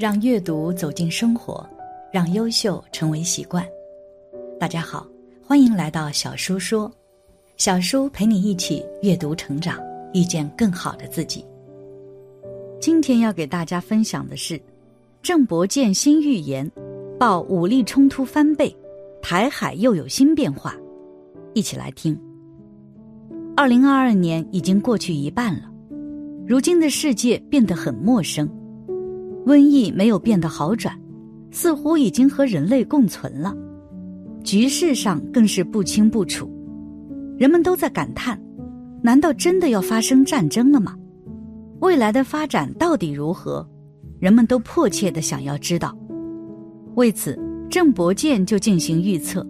让阅读走进生活，让优秀成为习惯。大家好，欢迎来到小叔说，小叔陪你一起阅读成长，遇见更好的自己。今天要给大家分享的是郑伯健新预言，报武力冲突翻倍，台海又有新变化。一起来听。二零二二年已经过去一半了，如今的世界变得很陌生。瘟疫没有变得好转，似乎已经和人类共存了。局势上更是不清不楚，人们都在感叹：难道真的要发生战争了吗？未来的发展到底如何？人们都迫切的想要知道。为此，郑伯健就进行预测。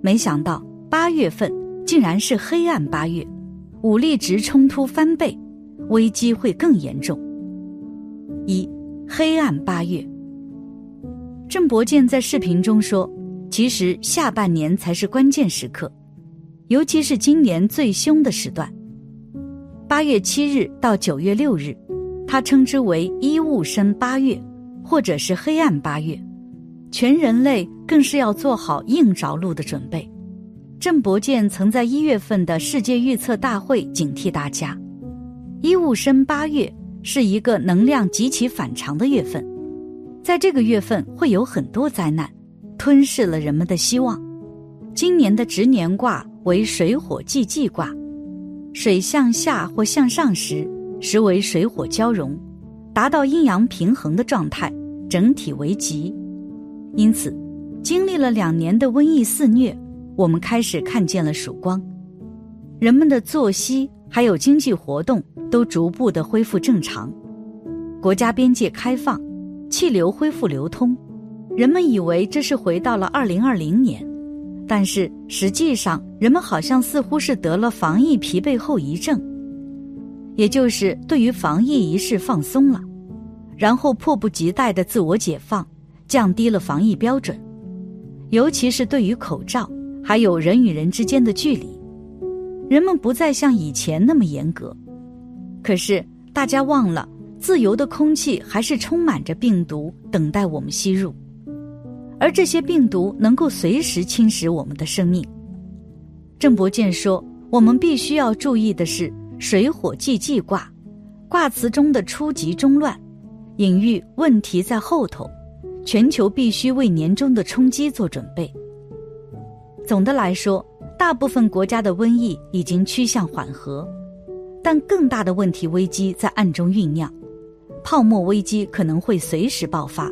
没想到八月份竟然是黑暗八月，武力值冲突翻倍，危机会更严重。一。黑暗八月，郑伯健在视频中说：“其实下半年才是关键时刻，尤其是今年最凶的时段。八月七日到九月六日，他称之为‘一物生八月’或者是‘黑暗八月’，全人类更是要做好硬着陆的准备。”郑伯健曾在一月份的世界预测大会警惕大家：“一物生八月。”是一个能量极其反常的月份，在这个月份会有很多灾难，吞噬了人们的希望。今年的值年卦为水火既济卦，水向下或向上时，实为水火交融，达到阴阳平衡的状态，整体为吉。因此，经历了两年的瘟疫肆虐，我们开始看见了曙光，人们的作息还有经济活动。都逐步的恢复正常，国家边界开放，气流恢复流通，人们以为这是回到了二零二零年，但是实际上，人们好像似乎是得了防疫疲惫后遗症，也就是对于防疫一事放松了，然后迫不及待的自我解放，降低了防疫标准，尤其是对于口罩，还有人与人之间的距离，人们不再像以前那么严格。可是，大家忘了，自由的空气还是充满着病毒，等待我们吸入，而这些病毒能够随时侵蚀我们的生命。郑伯健说：“我们必须要注意的是水火既济卦，卦辞中的初级中乱，隐喻问题在后头，全球必须为年终的冲击做准备。总的来说，大部分国家的瘟疫已经趋向缓和。”但更大的问题危机在暗中酝酿，泡沫危机可能会随时爆发。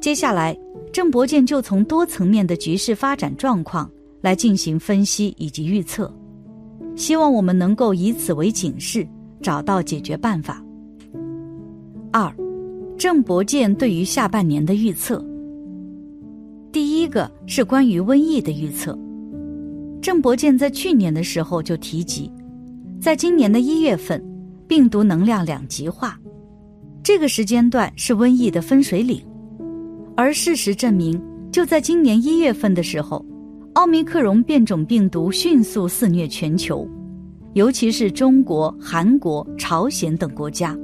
接下来，郑伯健就从多层面的局势发展状况来进行分析以及预测，希望我们能够以此为警示，找到解决办法。二，郑伯健对于下半年的预测。第一个是关于瘟疫的预测，郑伯健在去年的时候就提及。在今年的一月份，病毒能量两极化，这个时间段是瘟疫的分水岭。而事实证明，就在今年一月份的时候，奥密克戎变种病毒迅速肆虐全球，尤其是中国、韩国、朝鲜等国家，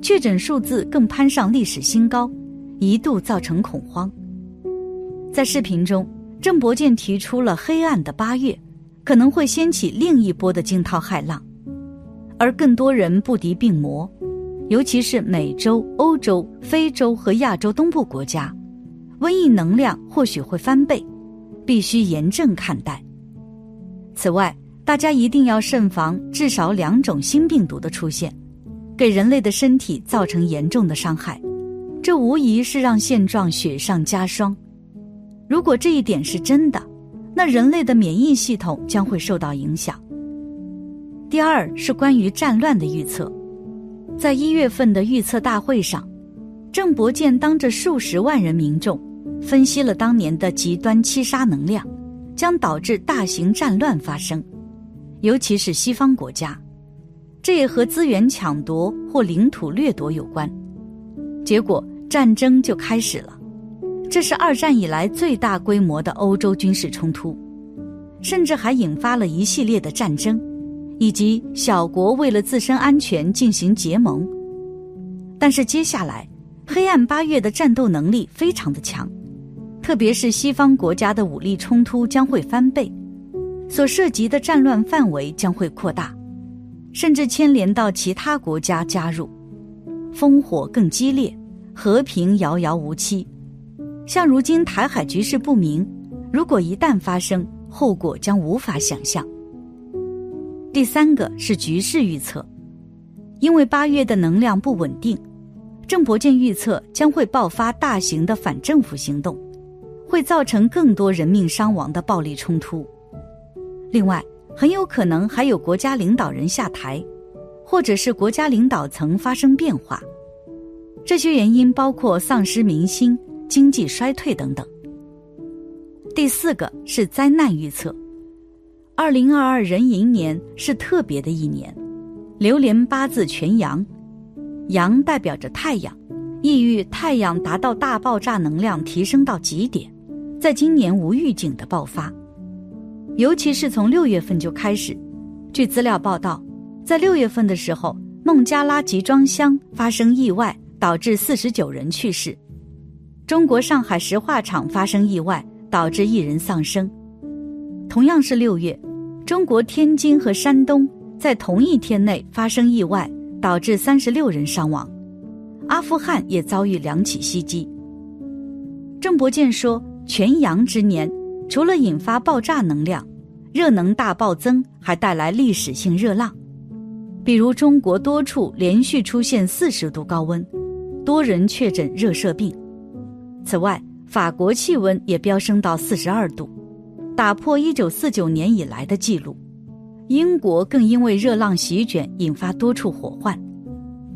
确诊数字更攀上历史新高，一度造成恐慌。在视频中，郑伯健提出了黑暗的八月，可能会掀起另一波的惊涛骇浪。而更多人不敌病魔，尤其是美洲、欧洲、非洲和亚洲东部国家，瘟疫能量或许会翻倍，必须严正看待。此外，大家一定要慎防至少两种新病毒的出现，给人类的身体造成严重的伤害，这无疑是让现状雪上加霜。如果这一点是真的，那人类的免疫系统将会受到影响。第二是关于战乱的预测，在一月份的预测大会上，郑伯健当着数十万人民众，分析了当年的极端七杀能量，将导致大型战乱发生，尤其是西方国家，这也和资源抢夺或领土掠夺有关，结果战争就开始了，这是二战以来最大规模的欧洲军事冲突，甚至还引发了一系列的战争。以及小国为了自身安全进行结盟，但是接下来黑暗八月的战斗能力非常的强，特别是西方国家的武力冲突将会翻倍，所涉及的战乱范围将会扩大，甚至牵连到其他国家加入，烽火更激烈，和平遥遥无期。像如今台海局势不明，如果一旦发生，后果将无法想象。第三个是局势预测，因为八月的能量不稳定，郑伯健预测将会爆发大型的反政府行动，会造成更多人命伤亡的暴力冲突。另外，很有可能还有国家领导人下台，或者是国家领导层发生变化。这些原因包括丧失民心、经济衰退等等。第四个是灾难预测，二零二二壬寅年是特别的一年，流年八字全阳，阳代表着太阳，意喻太阳达到大爆炸能量提升到极点，在今年无预警的爆发，尤其是从六月份就开始。据资料报道，在六月份的时候，孟加拉集装箱发生意外，导致四十九人去世；中国上海石化厂发生意外。导致一人丧生。同样是六月，中国天津和山东在同一天内发生意外，导致三十六人伤亡。阿富汗也遭遇两起袭击。郑伯健说，全阳之年，除了引发爆炸能量、热能大暴增，还带来历史性热浪，比如中国多处连续出现四十度高温，多人确诊热射病。此外，法国气温也飙升到四十二度，打破一九四九年以来的记录。英国更因为热浪席卷，引发多处火患，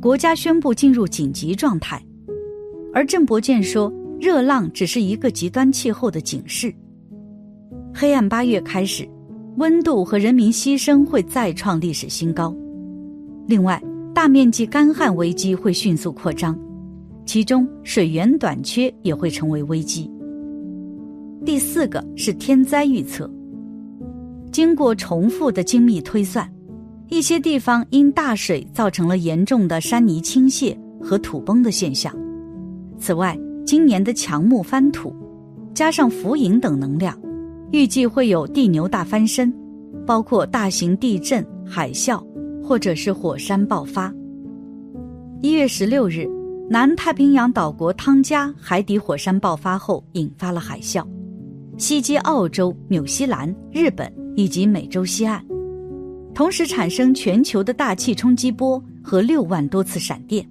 国家宣布进入紧急状态。而郑伯健说，热浪只是一个极端气候的警示。黑暗八月开始，温度和人民牺牲会再创历史新高。另外，大面积干旱危机会迅速扩张。其中水源短缺也会成为危机。第四个是天灾预测。经过重复的精密推算，一些地方因大水造成了严重的山泥倾泻和土崩的现象。此外，今年的强木翻土，加上浮影等能量，预计会有地牛大翻身，包括大型地震、海啸或者是火山爆发。一月十六日。南太平洋岛国汤加海底火山爆发后，引发了海啸，袭击澳洲、纽西兰、日本以及美洲西岸，同时产生全球的大气冲击波和六万多次闪电，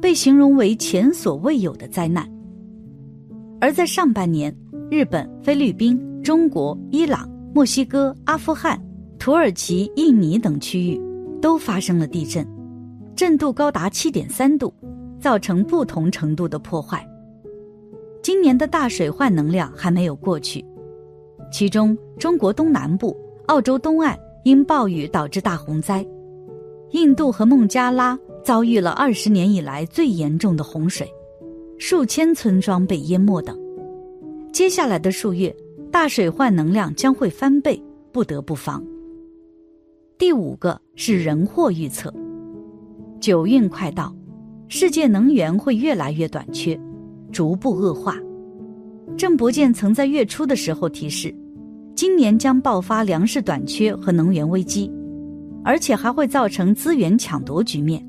被形容为前所未有的灾难。而在上半年，日本、菲律宾、中国、伊朗、墨西哥、阿富汗、土耳其、印尼等区域都发生了地震，震度高达七点三度。造成不同程度的破坏。今年的大水患能量还没有过去，其中中国东南部、澳洲东岸因暴雨导致大洪灾，印度和孟加拉遭遇了二十年以来最严重的洪水，数千村庄被淹没等。接下来的数月，大水患能量将会翻倍，不得不防。第五个是人祸预测，九运快到。世界能源会越来越短缺，逐步恶化。郑伯健曾在月初的时候提示，今年将爆发粮食短缺和能源危机，而且还会造成资源抢夺局面。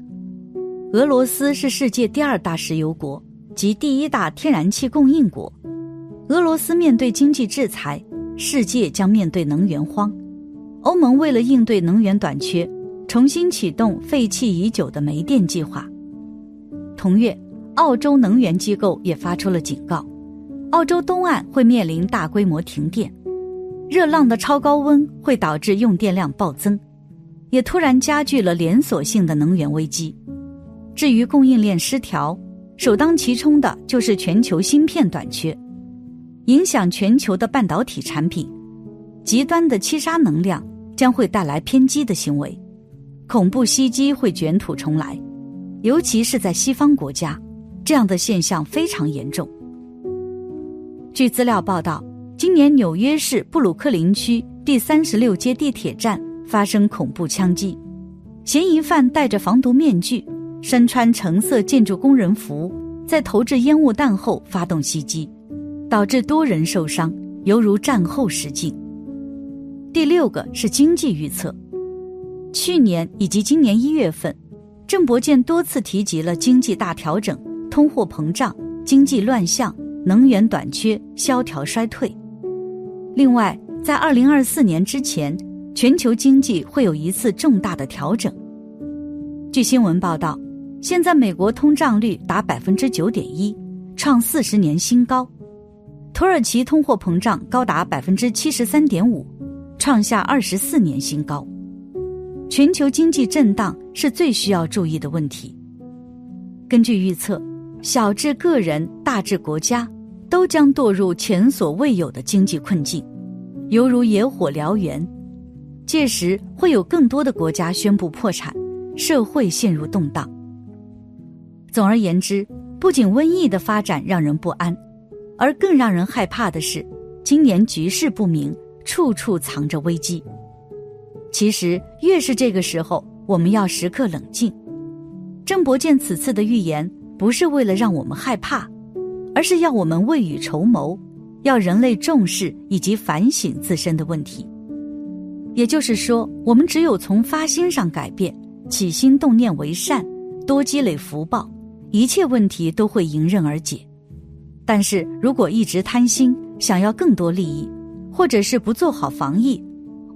俄罗斯是世界第二大石油国及第一大天然气供应国，俄罗斯面对经济制裁，世界将面对能源荒。欧盟为了应对能源短缺，重新启动废弃已久的煤电计划。同月，澳洲能源机构也发出了警告，澳洲东岸会面临大规模停电，热浪的超高温会导致用电量暴增，也突然加剧了连锁性的能源危机。至于供应链失调，首当其冲的就是全球芯片短缺，影响全球的半导体产品。极端的七杀能量将会带来偏激的行为，恐怖袭击会卷土重来。尤其是在西方国家，这样的现象非常严重。据资料报道，今年纽约市布鲁克林区第三十六街地铁站发生恐怖枪击，嫌疑犯戴着防毒面具，身穿橙色建筑工人服，在投掷烟雾弹后发动袭击，导致多人受伤，犹如战后实境。第六个是经济预测，去年以及今年一月份，郑伯健多次提及了经济大调整、通货膨胀、经济乱象、能源短缺、萧条衰退。另外，在二零二四年之前，全球经济会有一次重大的调整。据新闻报道，现在美国通胀率达百分之九点一，创四十年新高；土耳其通货膨胀高达百分之七十三点五。创下二十四年新高，全球经济震荡是最需要注意的问题。根据预测，小至个人，大至国家，都将堕入前所未有的经济困境，犹如野火燎原。届时会有更多的国家宣布破产，社会陷入动荡。总而言之，不仅瘟疫的发展让人不安，而更让人害怕的是，今年局势不明。处处藏着危机。其实，越是这个时候，我们要时刻冷静。郑伯健此次的预言，不是为了让我们害怕，而是要我们未雨绸缪，要人类重视以及反省自身的问题。也就是说，我们只有从发心上改变，起心动念为善，多积累福报，一切问题都会迎刃而解。但是如果一直贪心，想要更多利益，或者是不做好防疫，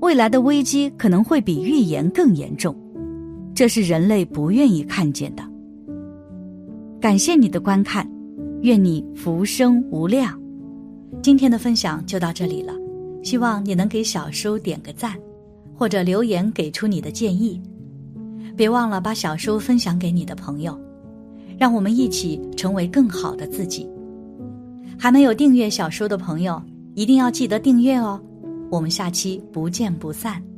未来的危机可能会比预言更严重，这是人类不愿意看见的。感谢你的观看，愿你福生无量。今天的分享就到这里了，希望你能给小叔点个赞，或者留言给出你的建议。别忘了把小叔分享给你的朋友，让我们一起成为更好的自己。还没有订阅小叔的朋友。一定要记得订阅哦，我们下期不见不散。